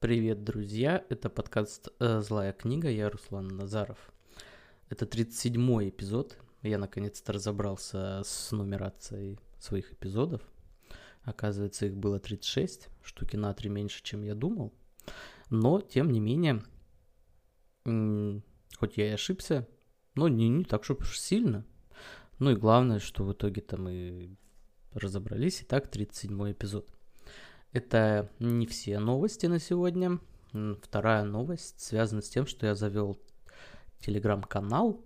Привет, друзья! Это подкаст э, «Злая книга», я Руслан Назаров. Это 37-й эпизод. Я наконец-то разобрался с нумерацией своих эпизодов. Оказывается, их было 36, штуки на 3 меньше, чем я думал. Но, тем не менее, хоть я и ошибся, но не, не так уж сильно. Ну и главное, что в итоге-то мы разобрались. Итак, 37-й эпизод. Это не все новости на сегодня. Вторая новость связана с тем, что я завел телеграм-канал,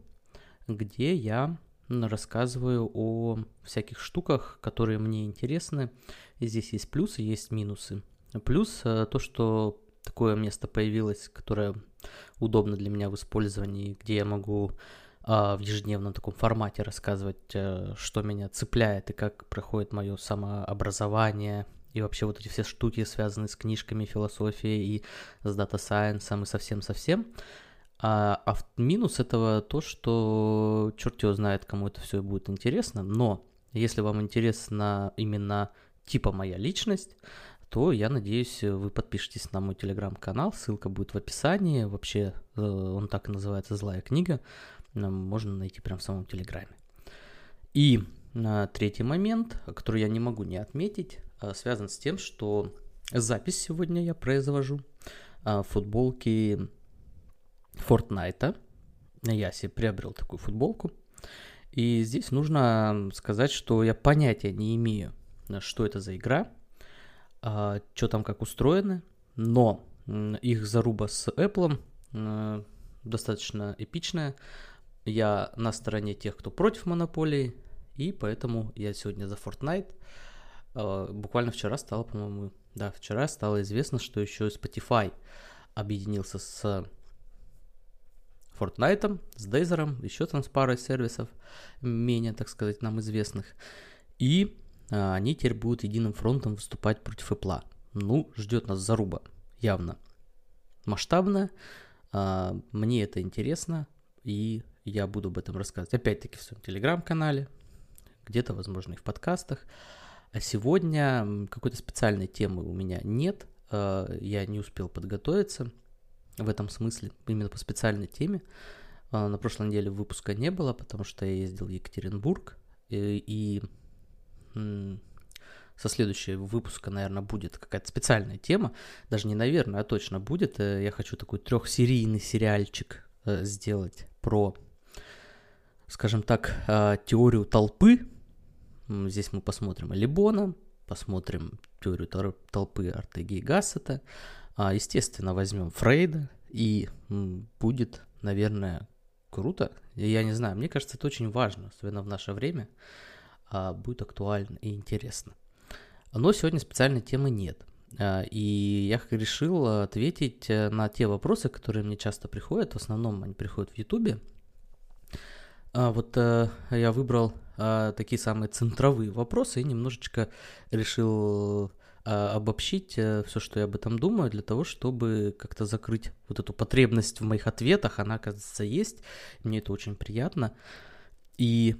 где я рассказываю о всяких штуках, которые мне интересны. И здесь есть плюсы, есть минусы. Плюс э, то, что такое место появилось, которое удобно для меня в использовании, где я могу а, в ежедневном таком формате рассказывать, а, что меня цепляет и как проходит мое самообразование, и вообще вот эти все штуки, связанные с книжками, философией и с data science ом и совсем-совсем. А, а минус этого то, что черт его знает, кому это все будет интересно, но если вам интересна именно типа моя личность, то я надеюсь, вы подпишетесь на мой телеграм-канал, ссылка будет в описании, вообще э, он так и называется «Злая книга», можно найти прямо в самом телеграме. И а, третий момент, который я не могу не отметить, связан с тем, что запись сегодня я произвожу а, футболки Fortnite. Я себе приобрел такую футболку. И здесь нужно сказать, что я понятия не имею, что это за игра, а, что там как устроено, но их заруба с Apple достаточно эпичная. Я на стороне тех, кто против монополии, и поэтому я сегодня за Fortnite. А, буквально вчера стало, по-моему, да, вчера стало известно, что еще Spotify объединился с Fortnite, с Дейзером, еще там с парой сервисов, менее, так сказать, нам известных. И а, они теперь будут единым фронтом выступать против Apple. Ну, ждет нас заруба, явно. Масштабная, а, мне это интересно, и я буду об этом рассказывать. Опять-таки в своем телеграм-канале, где-то, возможно, и в подкастах. А сегодня какой-то специальной темы у меня нет, э, я не успел подготовиться в этом смысле, именно по специальной теме. Э, на прошлой неделе выпуска не было, потому что я ездил в Екатеринбург, и, и со следующего выпуска, наверное, будет какая-то специальная тема, даже не наверное, а точно будет. Э, я хочу такой трехсерийный сериальчик сделать про, скажем так, теорию толпы, Здесь мы посмотрим Либона, посмотрим теорию толпы Артеги и Гассета. А, естественно, возьмем Фрейда, и будет, наверное, круто. Я не знаю, мне кажется, это очень важно, особенно в наше время. А, будет актуально и интересно. Но сегодня специальной темы нет. А, и я решил ответить э, на те вопросы, которые мне часто приходят. В основном они приходят в Ютубе. Вот э, я выбрал а, такие самые центровые вопросы и немножечко решил а, обобщить э, все, что я об этом думаю, для того, чтобы как-то закрыть вот эту потребность в моих ответах. Она, оказывается, есть. Мне это очень приятно. И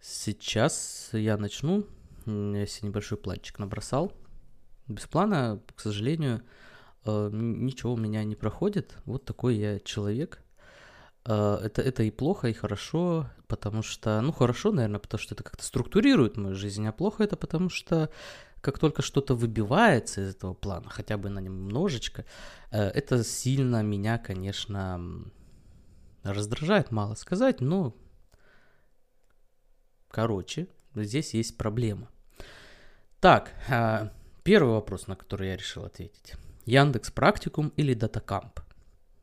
сейчас я начну. Я себе небольшой планчик набросал. Без плана, к сожалению, э, ничего у меня не проходит. Вот такой я человек. Э, это, это и плохо, и хорошо, потому что, ну, хорошо, наверное, потому что это как-то структурирует мою жизнь, а плохо это потому что как только что-то выбивается из этого плана, хотя бы на немножечко, э, это сильно меня, конечно, раздражает, мало сказать, но, короче, здесь есть проблема. Так, э, первый вопрос, на который я решил ответить. Яндекс Практикум или Датакамп?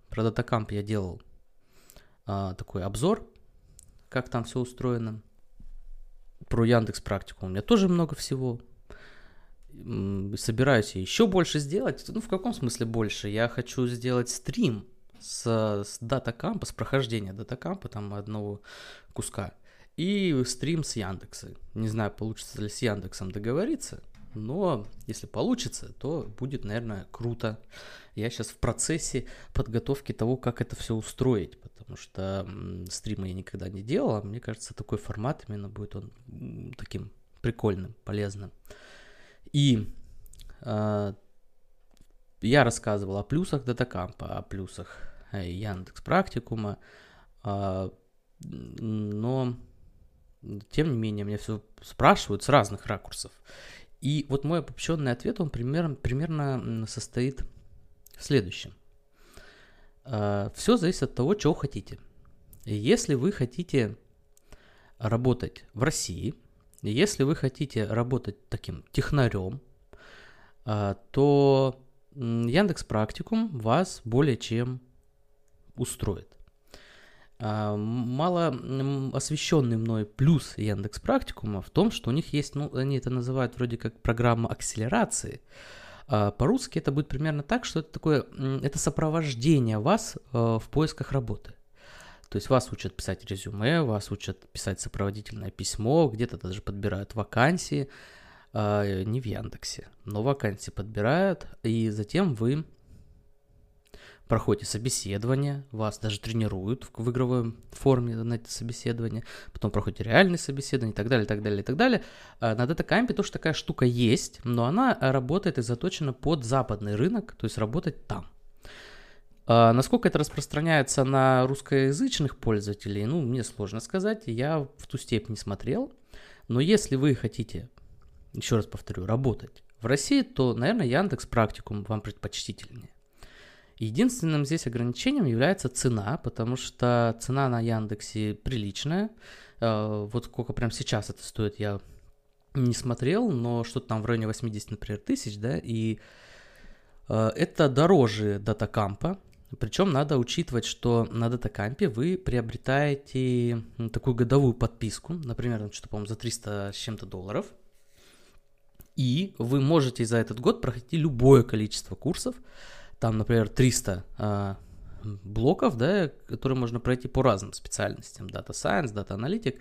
Про Датакамп я делал а, такой обзор, как там все устроено. Про Яндекс Практику у меня тоже много всего. Собираюсь еще больше сделать. Ну, в каком смысле больше? Я хочу сделать стрим с, с датакампа, с прохождения датакампа, там одного куска. И стрим с Яндекса. Не знаю, получится ли с Яндексом договориться, но если получится, то будет, наверное, круто. Я сейчас в процессе подготовки того, как это все устроить, потому что стримы я никогда не делал, а мне кажется, такой формат именно будет он таким прикольным, полезным. И э, я рассказывал о плюсах датакампа, о плюсах Яндекс Практикума, а, но тем не менее меня все спрашивают с разных ракурсов. И вот мой обобщенный ответ, он примерно, примерно состоит в следующем. А, все зависит от того, чего хотите. Если вы хотите работать в России, если вы хотите работать таким технарем, а, то Яндекс Практикум вас более чем устроит. А, мало освещенный мной плюс Яндекс Практикума в том, что у них есть, ну, они это называют вроде как программа акселерации. А, по-русски это будет примерно так, что это такое, это сопровождение вас э, в поисках работы. То есть вас учат писать резюме, вас учат писать сопроводительное письмо, где-то даже подбирают вакансии, а, не в Яндексе, но вакансии подбирают, и затем вы проходите собеседование, вас даже тренируют в, в игровой форме на это собеседование, потом проходите реальные собеседования и так далее, и так далее, и так далее. А на DataCamp тоже такая штука есть, но она работает и заточена под западный рынок, то есть работать там. А насколько это распространяется на русскоязычных пользователей, ну, мне сложно сказать, я в ту степень не смотрел. Но если вы хотите, еще раз повторю, работать в России, то, наверное, Яндекс Практикум вам предпочтительнее. Единственным здесь ограничением является цена, потому что цена на Яндексе приличная. Э, вот сколько прямо сейчас это стоит, я не смотрел, но что-то там в районе 80, например, тысяч, да, и э, это дороже датакампа, причем надо учитывать, что на датакампе вы приобретаете такую годовую подписку, например, что-то, по-моему, за 300 с чем-то долларов, и вы можете за этот год пройти любое количество курсов, там, например, 300 э, а, блоков, да, которые можно пройти по разным специальностям. Data Science, Data Analytic,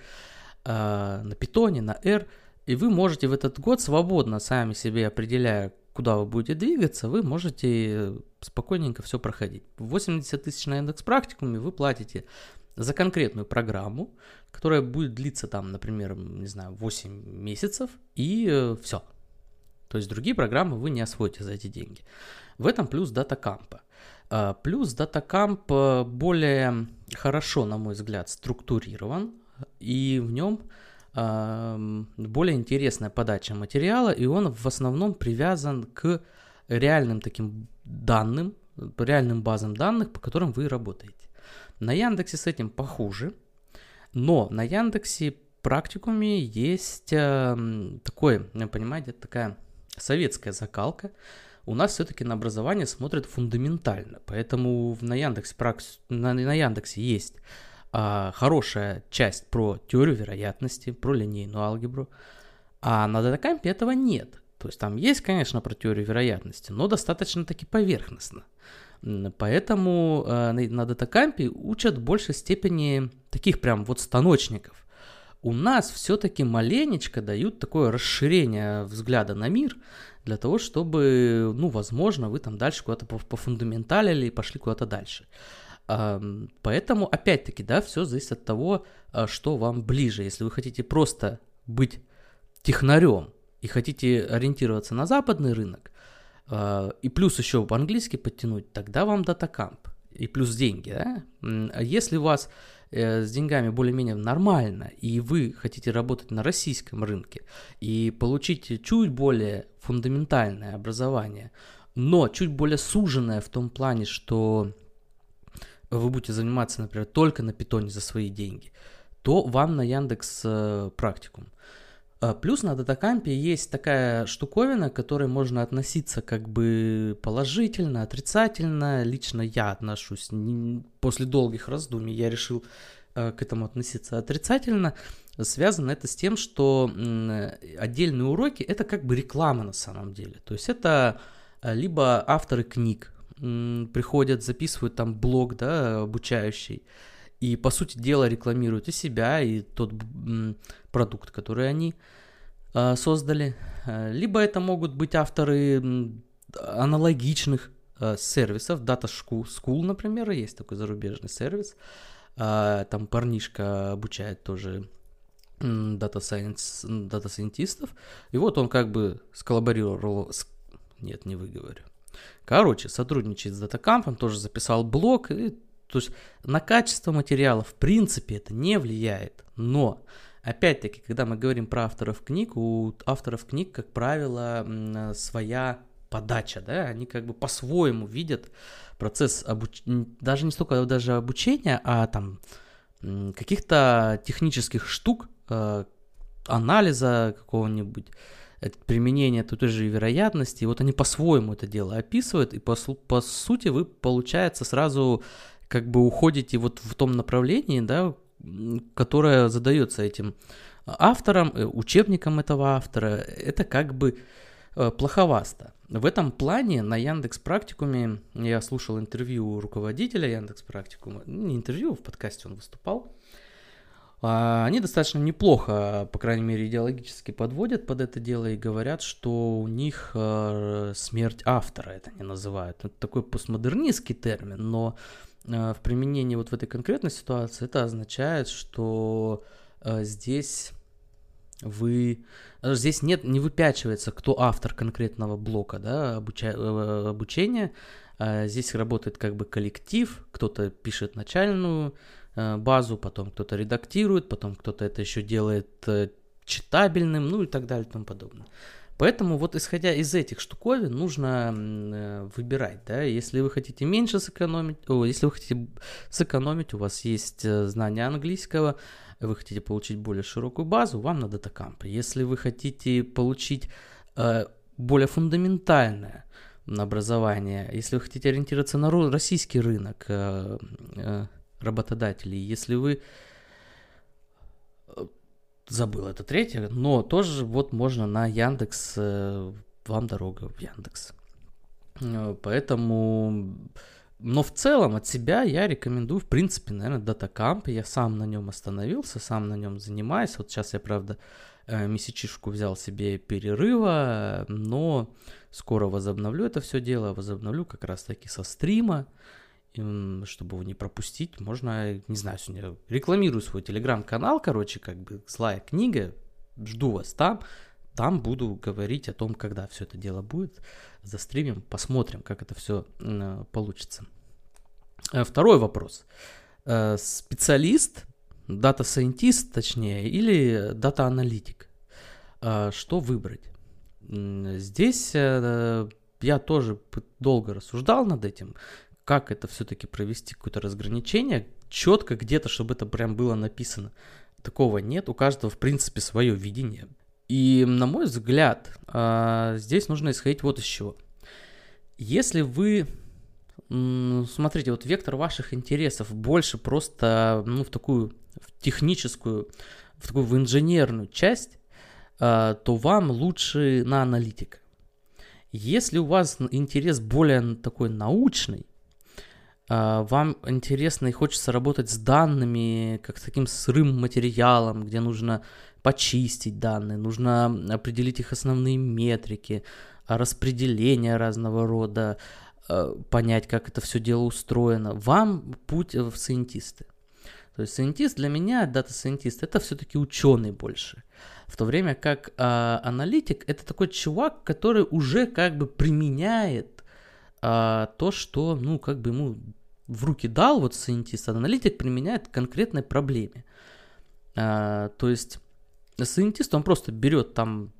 э, на Python, на R. И вы можете в этот год свободно сами себе определяя, куда вы будете двигаться, вы можете спокойненько все проходить. 80 тысяч на индекс практикуме вы платите за конкретную программу, которая будет длиться там, например, не знаю, 8 месяцев, и э, все. То есть другие программы вы не освоите за эти деньги. В этом плюс датакампа. Плюс датакамп э, более хорошо, на мой взгляд, структурирован, и в нем более интересная подача материала, и он в основном привязан к реальным таким данным, реальным базам данных, по которым вы работаете. На Яндексе с этим похуже, но на Яндексе практикуме есть э, такой, понимаете, такая советская закалка, у нас все-таки на образование смотрят фундаментально. Поэтому на Яндексе, на, на Яндексе есть а, хорошая часть про теорию вероятности, про линейную алгебру. А на датакампе этого нет. То есть там есть, конечно, про теорию вероятности, но достаточно таки поверхностно. Поэтому э, на датакампе учат в большей степени таких прям вот станочников. У нас все-таки маленечко дают такое расширение взгляда на мир – для того, чтобы, ну, возможно, вы там дальше куда-то пофундаменталили и пошли куда-то дальше. Поэтому, опять-таки, да, все зависит от того, а, что вам ближе. Если вы хотите просто быть технарем и хотите ориентироваться на западный рынок, а, и плюс еще по-английски подтянуть, тогда вам датакамп. И плюс деньги, да? А если у вас Э, с деньгами более-менее нормально, и вы хотите работать на российском рынке и получить чуть более фундаментальное образование, но чуть более суженное в том плане, что вы будете заниматься, например, только на питоне за свои деньги, то вам на Яндекс э, практикум. А плюс на датакампе есть такая штуковина, к которой можно относиться как бы положительно, отрицательно. Лично я отношусь, после долгих раздумий я решил э, к этому относиться отрицательно. Связано это с тем, что отдельные уроки это как бы реклама на самом деле. То есть это э, либо авторы книг приходят, записывают там блог, да, обучающий, и, по сути дела, рекламируют и себя, и тот продукт, который они э, создали. Э, либо это могут быть авторы аналогичных э, сервисов. Data School, например, есть такой зарубежный сервис. Э, там парнишка обучает тоже дата science, дата сайентистов. И вот он как бы сколлаборировал с... Нет, не выговорю. Короче, сотрудничает с датакампом, тоже записал блог. И, то есть на качество материала в принципе это не влияет. Но, опять-таки, когда мы говорим про авторов книг, у авторов книг, как правило, своя подача, да, они как бы по-своему видят процесс обуч... даже не столько даже обучения, а там каких-то технических штук, э, анализа какого-нибудь, применения той же вероятности, и вот они по-своему это дело описывают, и по, по сути вы, получается, сразу как бы уходите вот в том направлении, да, которое задается этим автором, э, учебником этого автора, это как бы э, плоховасто. В этом плане на Яндекс Практикуме я слушал интервью руководителя Яндекс Практикума, не интервью, в подкасте он выступал, а, они достаточно неплохо, по крайней мере, идеологически подводят под это дело и говорят, что у них э, смерть автора это не называют. Это такой постмодернистский термин, но э, в применении вот в этой конкретной ситуации это означает, что э, здесь вы здесь нет не выпячивается кто автор конкретного блока да обуча, обучения здесь работает как бы коллектив кто-то пишет начальную Э, базу, потом кто-то редактирует, потом кто-то это еще делает э, читабельным, ну и так далее и тому подобное. Поэтому вот исходя из этих штуковин нужно э, выбирать, да, если вы хотите меньше сэкономить, о, если вы хотите сэкономить, у вас есть знание английского, вы хотите получить более широкую базу, вам надо датакамп. Если вы хотите получить э, более фундаментальное образование, если вы хотите ориентироваться на российский рынок, э, э, работодателей. Если вы э, забыл это третье, но тоже вот можно на Яндекс, э, вам дорога в Яндекс. Э, поэтому, но в целом от себя я рекомендую, в принципе, наверное, датакамп. Я сам на нем остановился, сам на нем занимаюсь. Вот сейчас я, правда, месячишку взял себе перерыва, но скоро возобновлю это все дело, возобновлю как раз таки со стрима чтобы его не пропустить, можно, не знаю, сегодня рекламирую свой телеграм-канал, короче, как бы злая книга, жду вас там, там буду говорить о том, когда все это дело будет, застримим, посмотрим, как это все получится. Э, второй вопрос. Э, специалист, data scientist, точнее, или data аналитик? Э, что выбрать? Здесь я тоже долго рассуждал над этим, как это все-таки провести, какое-то разграничение, четко где-то, чтобы это прям было написано. Такого нет, у каждого, в принципе, свое видение. И, на мой взгляд, а, здесь нужно исходить вот из чего. Если вы смотрите, вот вектор ваших интересов больше просто ну, в такую в техническую, в такую в инженерную часть, а, то вам лучше на аналитика. Если у вас интерес более такой научный, вам интересно и хочется работать с данными, как с таким сырым материалом, где нужно почистить данные, нужно определить их основные метрики, а, распределение разного рода, а, понять, как это все дело устроено. Вам путь в scientist ы. То есть scientist для меня, data scientist, это все-таки ученый больше. В то время как а, аналитик это такой чувак, который уже как бы применяет а, то, что, ну, как бы ему в руки дал вот сайентист, аналитик применяет к конкретной проблеме. А, то есть сайентист, он просто берет там,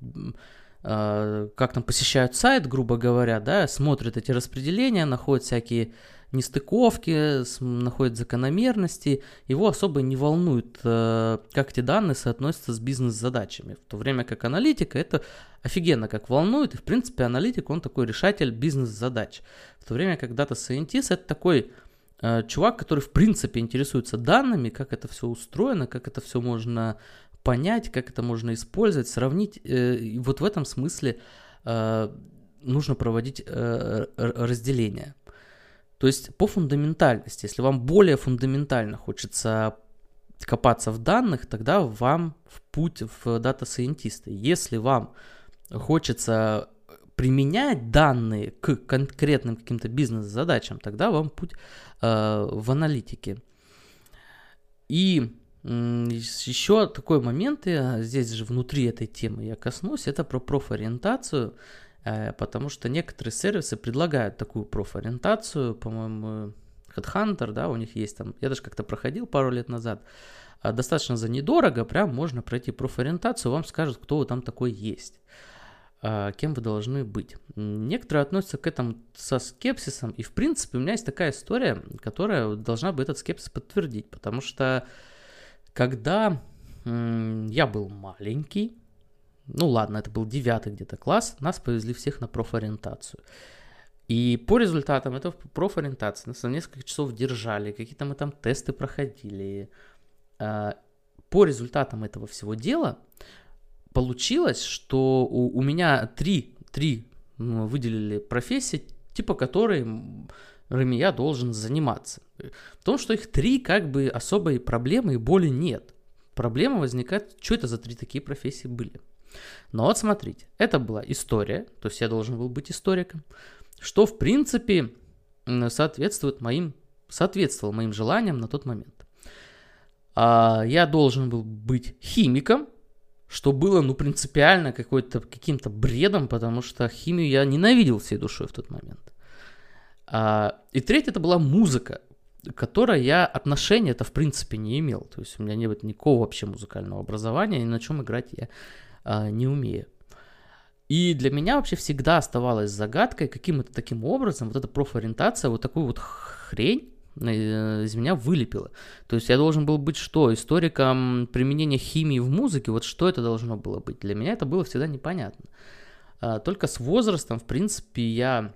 а, как там посещают сайт, грубо говоря, да, смотрит эти распределения, находит всякие нестыковки, находит закономерности, его особо не волнует, э, как эти данные соотносятся с бизнес-задачами. В то время как аналитика это офигенно как волнует, и в принципе аналитик он такой решатель бизнес-задач. В то время как data scientist это такой чувак, который в принципе интересуется данными, как это все устроено, как это все можно понять, как это можно использовать, сравнить. Э, и вот в этом смысле э, нужно проводить разделение. То есть по фундаментальности, если вам более фундаментально хочется копаться в данных, тогда вам в путь в data scientist ы. Если вам хочется применять данные к конкретным каким-то бизнес-задачам, тогда вам путь э, в аналитике. И э, еще такой момент, я здесь же внутри этой темы я коснусь, это про профориентацию. Э, потому что некоторые сервисы предлагают такую профориентацию, по-моему, Headhunter, да, у них есть там, я даже как-то проходил пару лет назад, а, достаточно за недорого, прям можно пройти профориентацию, вам скажут, кто вы там такой есть, кем вы должны быть. Некоторые относятся к этому со скепсисом, и в принципе у меня есть такая история, которая должна бы этот скепсис подтвердить, потому что когда я был маленький, ну ладно, это был девятый где-то класс, нас повезли всех на профориентацию. И по результатам этого профориентации нас на несколько часов держали, какие-то мы там тесты проходили. А, по результатам этого всего дела получилось, что у, у меня три, три выделили профессии, типа которыми я должен заниматься. В том, что их три, как бы особой проблемы и боли нет. Проблема возникает, что это за три такие профессии были. Но вот смотрите, это была история, то есть я должен был быть историком, что в принципе соответствует моим, соответствовало моим желаниям на тот момент. А я должен был быть химиком, что было, ну, принципиально какой-то, каким-то бредом, потому что химию я ненавидел всей душой в тот момент. А, и третье, это была музыка, которой я отношения это в принципе не имел. То есть у меня не было никакого вообще музыкального образования, ни на чем играть я а, не умею. И для меня вообще всегда оставалось загадкой, каким это таким образом вот эта профориентация, вот такую вот хрень из меня вылепила. То есть я должен был быть что? Историком применения химии в музыке? Вот что это должно было быть? Для меня это было всегда непонятно. А, только с возрастом, в принципе, я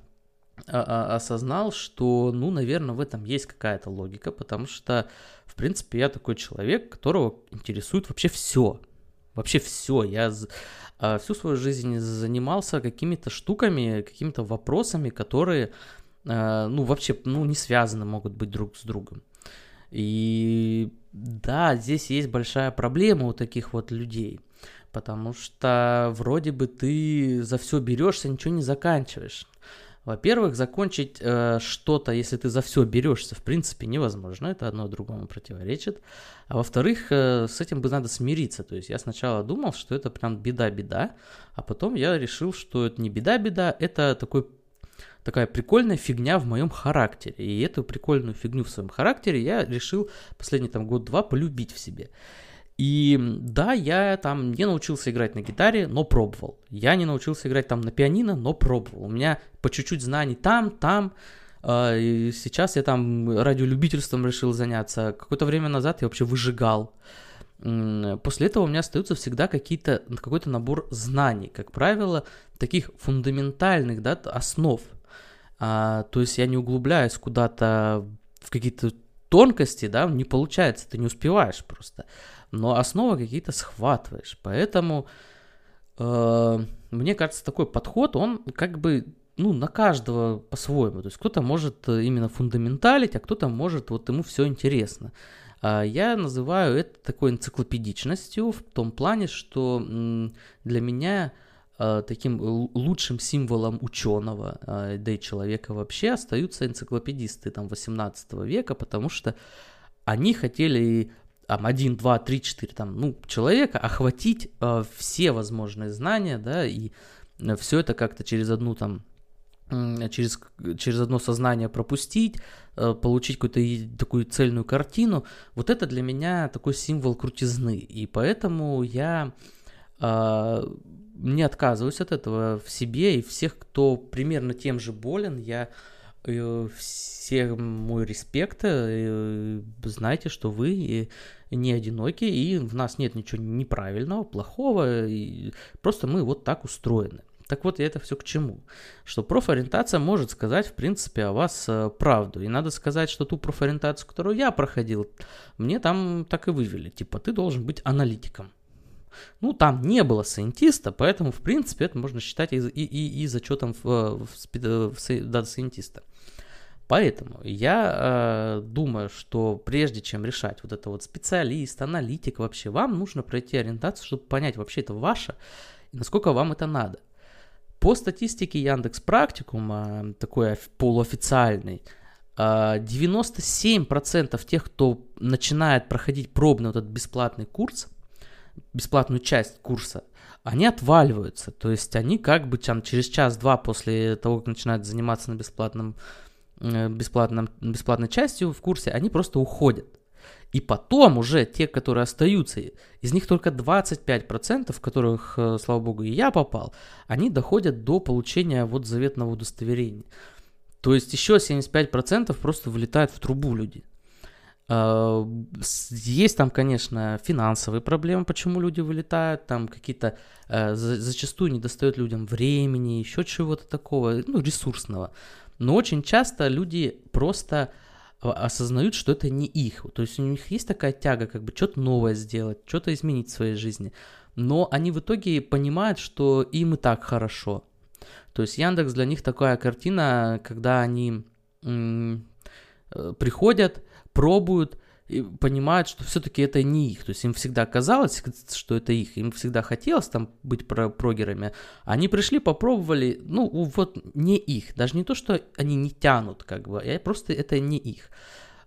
а, осознал, что, ну, наверное, в этом есть какая-то логика, потому что, в принципе, я такой человек, которого интересует вообще все. Вообще все. Я а, всю свою жизнь занимался какими-то штуками, какими-то вопросами, которые, а, ну, вообще, ну, не связаны могут быть друг с другом. И да, здесь есть большая проблема у таких вот людей, потому что вроде бы ты за все берешься, ничего не заканчиваешь. Во-первых, закончить э, что-то, если ты за все берешься, в принципе, невозможно. Это одно другому противоречит. А во-вторых, э, с этим бы надо смириться. То есть я сначала думал, что это прям беда-беда, а потом я решил, что это не беда-беда, это такой такая прикольная фигня в моем характере. И эту прикольную фигню в своем характере я решил последний там год-два полюбить в себе. И да, я там не научился играть на гитаре, но пробовал. Я не научился играть там на пианино, но пробовал. У меня по чуть-чуть знаний там, там. А, и сейчас я там радиолюбительством решил заняться. Какое-то время назад я вообще выжигал. После этого у меня остаются всегда какие-то, какой-то набор знаний, как правило, таких фундаментальных да, основ. А, то есть я не углубляюсь куда-то в какие-то тонкости, да, не получается, ты не успеваешь просто но основы какие-то схватываешь. Поэтому э, мне кажется, такой подход, он как бы ну, на каждого по-своему. То есть кто-то может э, именно фундаменталить, а кто-то может, вот ему все интересно. А я называю это такой энциклопедичностью в том плане, что для меня таким лучшим символом ученого, э, да и человека вообще, остаются энциклопедисты там 18 века, потому что они хотели там, 1, 2, 3, 4 там, ну, человека, охватить э, все возможные знания, да, и э, все это как-то через одну там, э, через, через одно сознание пропустить, э, получить какую-то такую цельную картину, вот это для меня такой символ крутизны, и поэтому я э, не отказываюсь от этого в себе, и всех, кто примерно тем же болен, я э, всем мой респект, э, знайте, что вы не одиноки, и в нас нет ничего неправильного, плохого, и просто мы вот так устроены. Так вот, это все к чему? Что профориентация может сказать, в принципе, о вас э, правду. И надо сказать, что ту профориентацию, которую я проходил, мне там так и вывели. Типа, ты должен быть аналитиком. Ну, там не было scientist а, поэтому, в принципе, это можно считать и, и, и, и зачетом в, в, в, в data scientist а. Поэтому я э, думаю, что прежде чем решать вот это вот специалист, аналитик вообще, вам нужно пройти ориентацию, чтобы понять, вообще это ваше и насколько вам это надо. По статистике Яндекс Практикума, такой полуофициальный, 97% тех, кто начинает проходить пробный вот этот бесплатный курс, бесплатную часть курса, они отваливаются. То есть они как бы там через час-два после того, как начинают заниматься на бесплатном, э, бесплатном, бесплатной частью в курсе, они просто уходят. И потом уже те, которые остаются, из них только 25%, в которых, э, слава богу, и я попал, они доходят до получения вот заветного удостоверения. То есть еще 75% просто вылетают в трубу люди. А, есть там, конечно, финансовые проблемы, почему люди вылетают, там какие-то э, зачастую не достает людям времени, еще чего-то такого, ну, ресурсного. Но очень часто люди просто осознают, что это не их. То есть у них есть такая тяга, как бы что-то новое сделать, что-то изменить в своей жизни. Но они в итоге понимают, что им и так хорошо. То есть Яндекс для них такая картина, когда они э, приходят, пробуют, и понимают, что все-таки это не их. То есть им всегда казалось, что это их. Им всегда хотелось там быть про прогерами. Они пришли, попробовали, ну вот не их. Даже не то, что они не тянут, как бы, а просто это не их.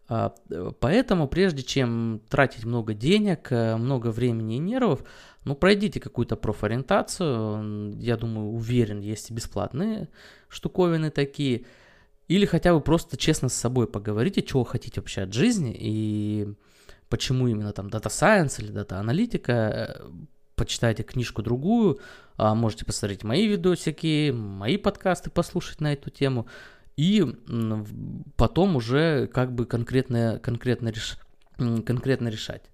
А, поэтому прежде чем тратить много денег, э, много времени и нервов, ну пройдите какую-то профориентацию. Я думаю, уверен, есть бесплатные штуковины такие – или хотя бы просто честно с собой поговорите, чего хотите вообще от жизни и почему именно там Data Science или Data Аналитика. Почитайте книжку другую, а можете посмотреть мои видосики, мои подкасты послушать на эту тему. И потом уже как бы конкретно, конкретно, реш... конкретно решать.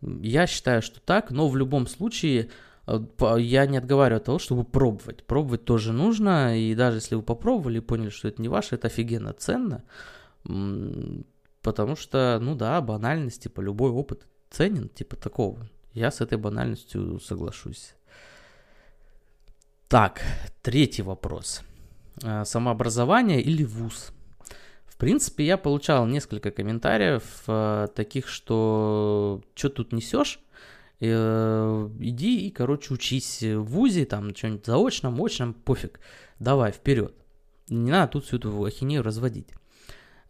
Я считаю, что так, но в любом случае Э, я не отговариваю от того, чтобы пробовать. Пробовать тоже нужно, и даже если вы попробовали и поняли, что это не ваше, это офигенно ценно, потому что, ну да, банальность, типа, любой опыт ценен, типа такого. Я с этой банальностью соглашусь. Так, третий вопрос. Э, самообразование или вуз? В принципе, я получал несколько комментариев э, таких, что что тут несешь, иди и, короче, учись в ВУЗе, там, что-нибудь заочном, очном, пофиг, давай, вперед. Не надо тут всю эту ахинею разводить.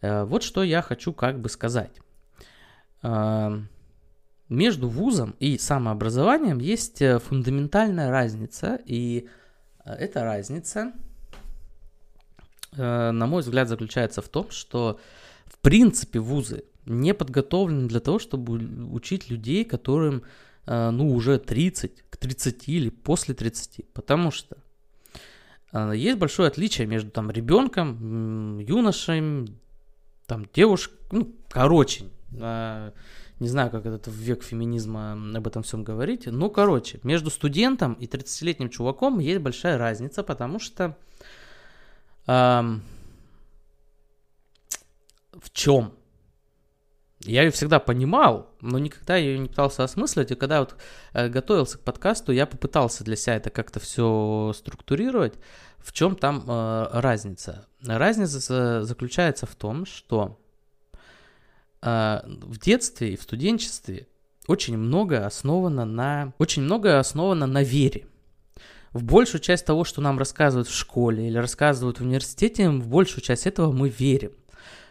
Э, вот что я хочу как бы сказать. Э, между вузом и самообразованием есть э, фундаментальная разница, и э, эта разница, э, на мой взгляд, заключается в том, что в принципе вузы не подготовлены для того, чтобы учить людей, которым Э, ну, уже 30, к 30 или после 30, потому что э, есть большое отличие между там ребенком, юношей, там девушкой, ну, короче, э, не знаю, как это в век феминизма об этом всем говорить, но, короче, между студентом и 30-летним чуваком есть большая разница, потому что эм, в чем? Я ее всегда понимал, но никогда ее не пытался осмыслить. И когда вот э, готовился к подкасту, я попытался для себя это как-то все структурировать. В чем там э, разница? Разница заключается в том, что э, в детстве и в студенчестве очень много основано на очень много основано на вере. В большую часть того, что нам рассказывают в школе или рассказывают в университете, в большую часть этого мы верим.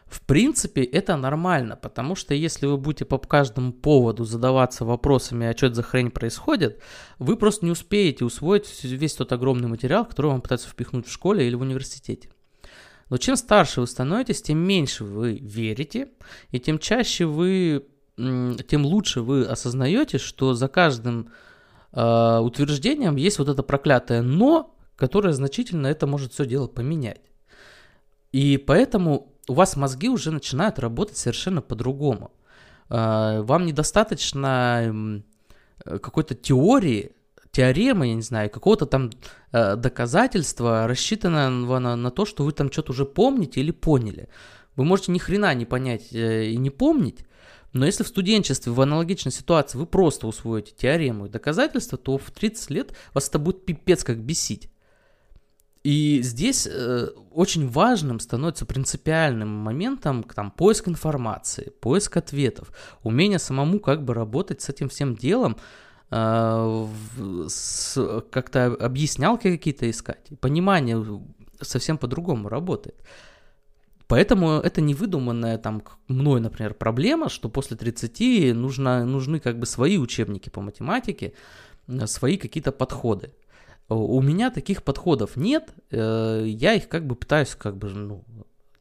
В принципе, это нормально, потому что если вы будете по каждому поводу задаваться вопросами, а что это за хрень происходит, вы просто не успеете усвоить весь тот огромный материал, который вам пытаются впихнуть в школе или в университете. Но чем старше вы становитесь, тем меньше вы верите, и тем чаще вы, тем лучше вы осознаете, что за каждым э, утверждением есть вот это проклятое «но», которое значительно это может все дело поменять. И поэтому у вас мозги уже начинают работать совершенно по-другому. А, вам недостаточно какой-то теории, теоремы, я не знаю, какого-то там э, доказательства, рассчитанного на, на то, что вы там что-то уже помните или поняли. Вы можете ни хрена не понять э, и не помнить, но если в студенчестве в аналогичной ситуации вы просто усвоите теорему и доказательства, то в 30 лет вас это будет пипец как бесить. И здесь э, очень важным становится принципиальным моментом там, поиск информации, поиск ответов, умение самому как бы работать с этим всем делом, э, как-то объяснялки какие-то искать. Понимание совсем по-другому работает. Поэтому это не выдуманная там мной, например, проблема, что после 30 нужно, нужны как бы свои учебники по математике, свои какие-то подходы. У меня таких подходов нет, э, я их как бы пытаюсь как бы, ну,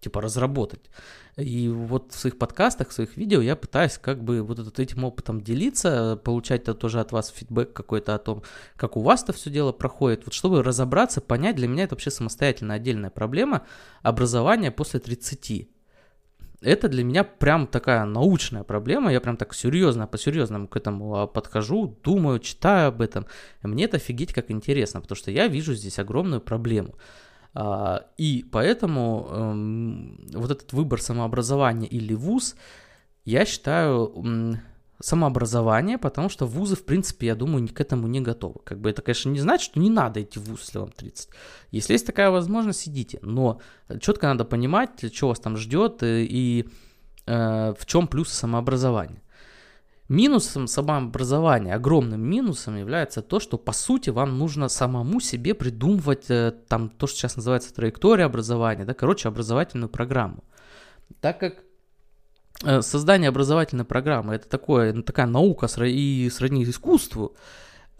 типа разработать. И вот в своих подкастах, в своих видео я пытаюсь как бы вот этот, этим опытом делиться, получать -то тоже от вас фидбэк какой-то о том, как у вас это все дело проходит, вот чтобы разобраться, понять, для меня это вообще самостоятельно отдельная проблема образования после 30 это для меня прям такая научная проблема, я прям так серьезно, по-серьезному к этому а, подхожу, думаю, читаю об этом. Мне это офигеть как интересно, потому что я вижу здесь огромную проблему. А, и поэтому эм, вот этот выбор самообразования или вуз, я считаю самообразование, потому что вузы, в принципе, я думаю, к этому не готовы. Как бы это, конечно, не значит, что не надо идти в вуз, если вам 30. Если есть такая возможность, идите. Но четко надо понимать, что вас там ждет э, и э, в чем плюсы самообразования. Минусом самообразования, огромным минусом является то, что по сути вам нужно самому себе придумывать э, там то, что сейчас называется траектория образования, да, короче, образовательную программу. Так как создание образовательной программы это такое, ну, такая наука и сродни искусству,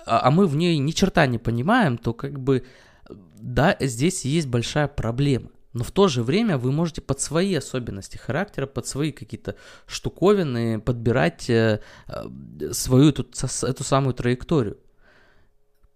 а, а мы в ней ни черта не понимаем, то как бы да, здесь есть большая проблема. Но в то же время вы можете под свои особенности характера, под свои какие-то штуковины подбирать э, э, свою эту, эту самую траекторию.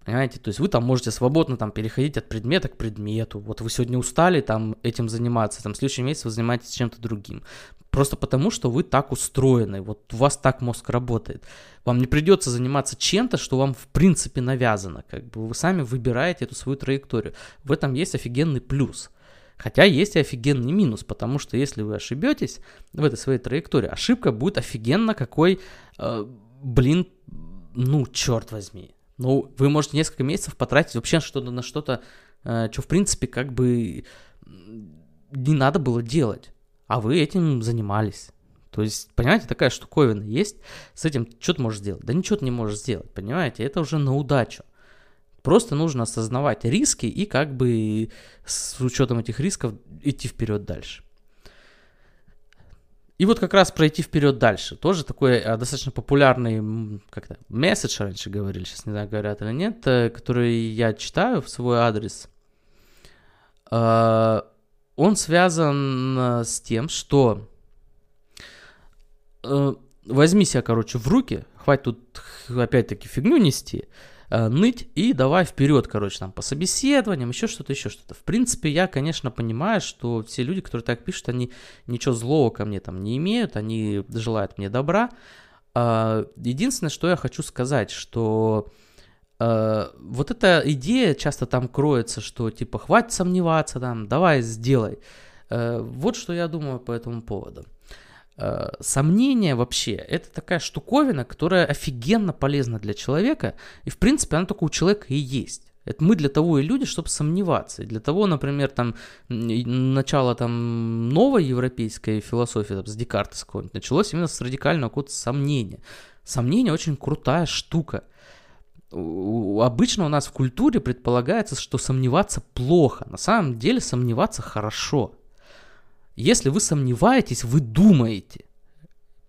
Понимаете, то есть вы там можете свободно там переходить от предмета к предмету. Вот вы сегодня устали там этим заниматься, там в следующем месяце вы занимаетесь чем-то другим. Просто потому, что вы так устроены, вот у вас так мозг работает. Вам не придется заниматься чем-то, что вам в принципе навязано. Как бы вы сами выбираете эту свою траекторию. В этом есть офигенный плюс. Хотя есть и офигенный минус, потому что если вы ошибетесь в этой своей траектории, ошибка будет офигенно какой, э, блин, ну черт возьми, ну, вы можете несколько месяцев потратить вообще что-то на что-то, э, что в принципе как бы не надо было делать, а вы этим занимались. То есть, понимаете, такая штуковина есть, с этим что ты можешь сделать? Да ничего ты не можешь сделать, понимаете, это уже на удачу. Просто нужно осознавать риски и как бы с учетом этих рисков идти вперед дальше. И вот как раз пройти вперед дальше. Тоже такой а, достаточно популярный как-то месседж раньше говорили, сейчас не знаю, говорят или нет, э, который я читаю в свой адрес. Э, он связан э, с тем, что э, возьми себя, короче, в руки, хватит тут опять-таки фигню нести, э, ныть и давай вперед, короче, там по собеседованиям, еще что-то, еще что-то. В принципе, я, конечно, понимаю, что все люди, которые так пишут, они ничего злого ко мне там не имеют, они желают мне добра. Э, единственное, что я хочу сказать, что э, вот эта идея часто там кроется, что типа хватит сомневаться там, давай сделай. Э, вот что я думаю по этому поводу. Э, сомнение вообще это такая штуковина, которая офигенно полезна для человека, и в принципе она только у человека и есть. Это мы для того и люди, чтобы сомневаться. И для того, например, там начало там новой европейской философии там, с Декарта с началось именно с радикального какого-то сомнения. Сомнение очень крутая штука. Обычно у нас в культуре предполагается, что сомневаться плохо. На самом деле сомневаться хорошо. Если вы сомневаетесь, вы думаете.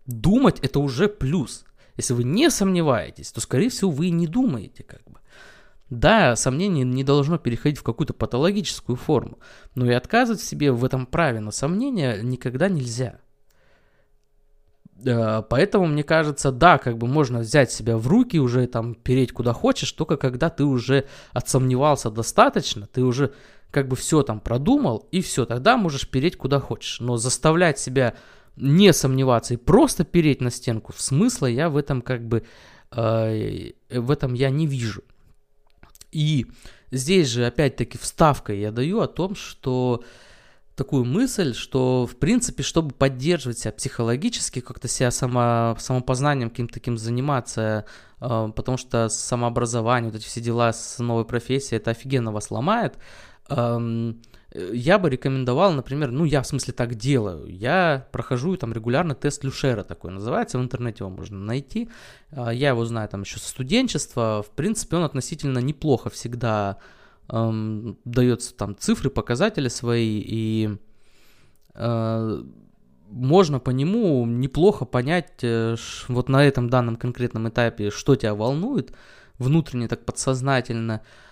Думать это уже плюс. Если вы не сомневаетесь, то, скорее всего, вы и не думаете как бы. Да, сомнение не должно переходить в какую-то патологическую форму, но и отказывать себе в этом праве на сомнение никогда нельзя. Э, поэтому, мне кажется, да, как бы можно взять себя в руки, уже там переть куда хочешь, только когда ты уже отсомневался достаточно, ты уже как бы все там продумал, и все, тогда можешь переть куда хочешь. Но заставлять себя не сомневаться и просто переть на стенку, смысла я в этом как бы, э, в этом я не вижу. И здесь же опять-таки вставка я даю о том, что такую мысль, что в принципе, чтобы поддерживать себя психологически, как-то себя само, самопознанием каким-то таким заниматься, э, потому что самообразование, вот эти все дела с новой профессией, это офигенно вас ломает, я бы рекомендовал, например, ну я в смысле так делаю, я прохожу там регулярно тест Люшера такой называется, в интернете его можно найти, а, я его знаю там еще со студенчества, в принципе он относительно неплохо всегда эм, дается там цифры, показатели свои и э, можно по нему неплохо понять э, вот на этом данном конкретном этапе, что тебя волнует, внутренне так подсознательно, э,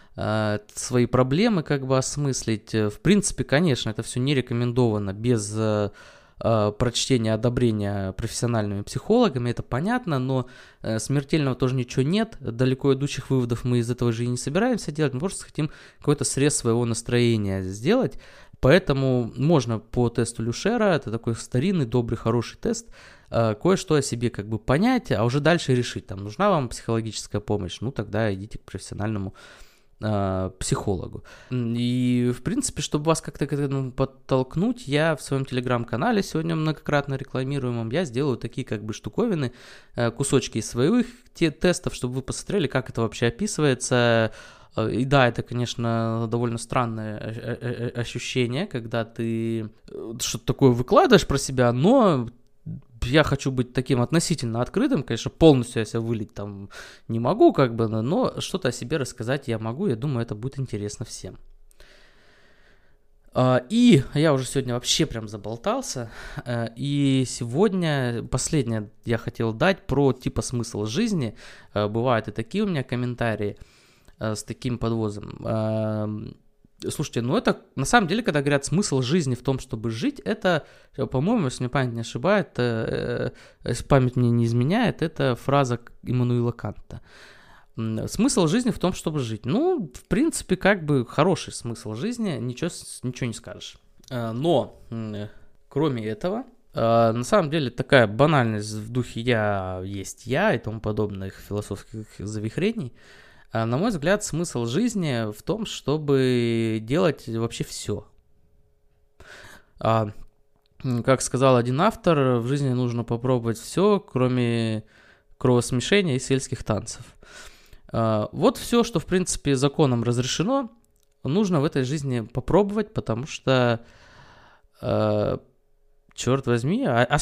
свои проблемы как бы осмыслить. В принципе, конечно, это все не рекомендовано без э, прочтения одобрения профессиональными психологами, это понятно, но смертельного тоже ничего нет, далеко идущих выводов мы из этого же и не собираемся делать, мы просто хотим какой-то срез своего настроения сделать, Поэтому можно по тесту Люшера, это такой старинный, добрый, хороший тест, э, кое-что о себе как бы понять, а уже дальше решить, там, нужна вам психологическая помощь, ну, тогда идите к профессиональному э, психологу. И, в принципе, чтобы вас как-то к этому подтолкнуть, я в своем телеграм-канале, сегодня многократно рекламируемом, я сделаю такие как бы штуковины, э, кусочки из своих те тестов, чтобы вы посмотрели, как это вообще описывается, Э, и да, это, конечно, довольно странное ощущение, когда ты э, что-то такое выкладываешь про себя, но я хочу быть таким относительно открытым, конечно, полностью я себя вылить там не могу, как бы, но что-то о себе рассказать я могу, я думаю, это будет интересно всем. А, и я уже сегодня вообще прям заболтался. Э, и сегодня последнее я хотел дать про типа смысл жизни. Бывают и такие у меня комментарии. Э, с таким подвозом. Слушайте, ну это на самом деле, когда говорят смысл жизни в том, чтобы жить, это, по-моему, если мне память не ошибает, э, если память мне не изменяет, это фраза Иммануила Канта. Смысл жизни в том, чтобы жить. Ну, в принципе, как бы хороший смысл жизни, ничего, ничего не скажешь. Э, но, кроме этого, на самом деле такая банальность в духе «я есть я» и тому подобных философских завихрений – на мой взгляд, смысл жизни в том, чтобы делать вообще все. А, как сказал один автор, в жизни нужно попробовать все, кроме кровосмешения и сельских танцев. А, вот все, что, в принципе, законом разрешено, нужно в этой жизни попробовать, потому что, а, черт возьми, а, а,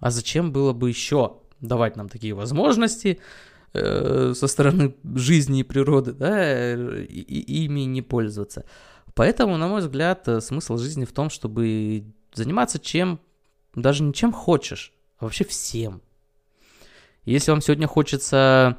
а зачем было бы еще давать нам такие возможности, Э, со стороны жизни и природы, да, и, и ими не пользоваться. Поэтому, на мой взгляд, э, смысл жизни в том, чтобы заниматься чем, даже не чем хочешь, а вообще всем. Если вам сегодня хочется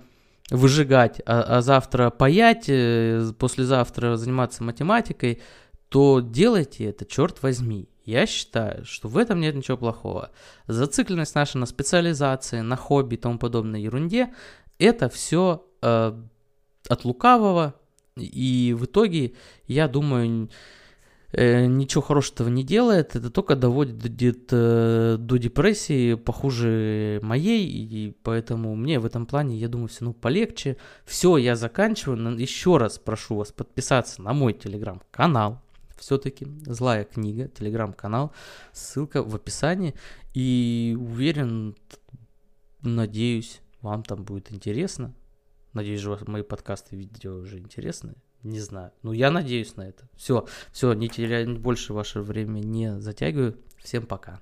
выжигать, а, а завтра паять, э, послезавтра заниматься математикой, то делайте это, черт возьми. Я считаю, что в этом нет ничего плохого. Зацикленность наша на специализации, на хобби и тому подобной ерунде это все э, от лукавого, и в итоге, я думаю, э, ничего хорошего не делает, это только доводит э, до депрессии похуже моей, и поэтому мне в этом плане, я думаю, все ну полегче. Все, я заканчиваю. Еще раз прошу вас подписаться на мой телеграм-канал. Все-таки злая книга, телеграм-канал, ссылка в описании. И уверен, надеюсь, вам там будет интересно. Надеюсь, же мои подкасты, видео уже интересны. Не знаю. Ну, я надеюсь на это. Все, все, не теряя больше ваше время, не затягиваю. Всем пока.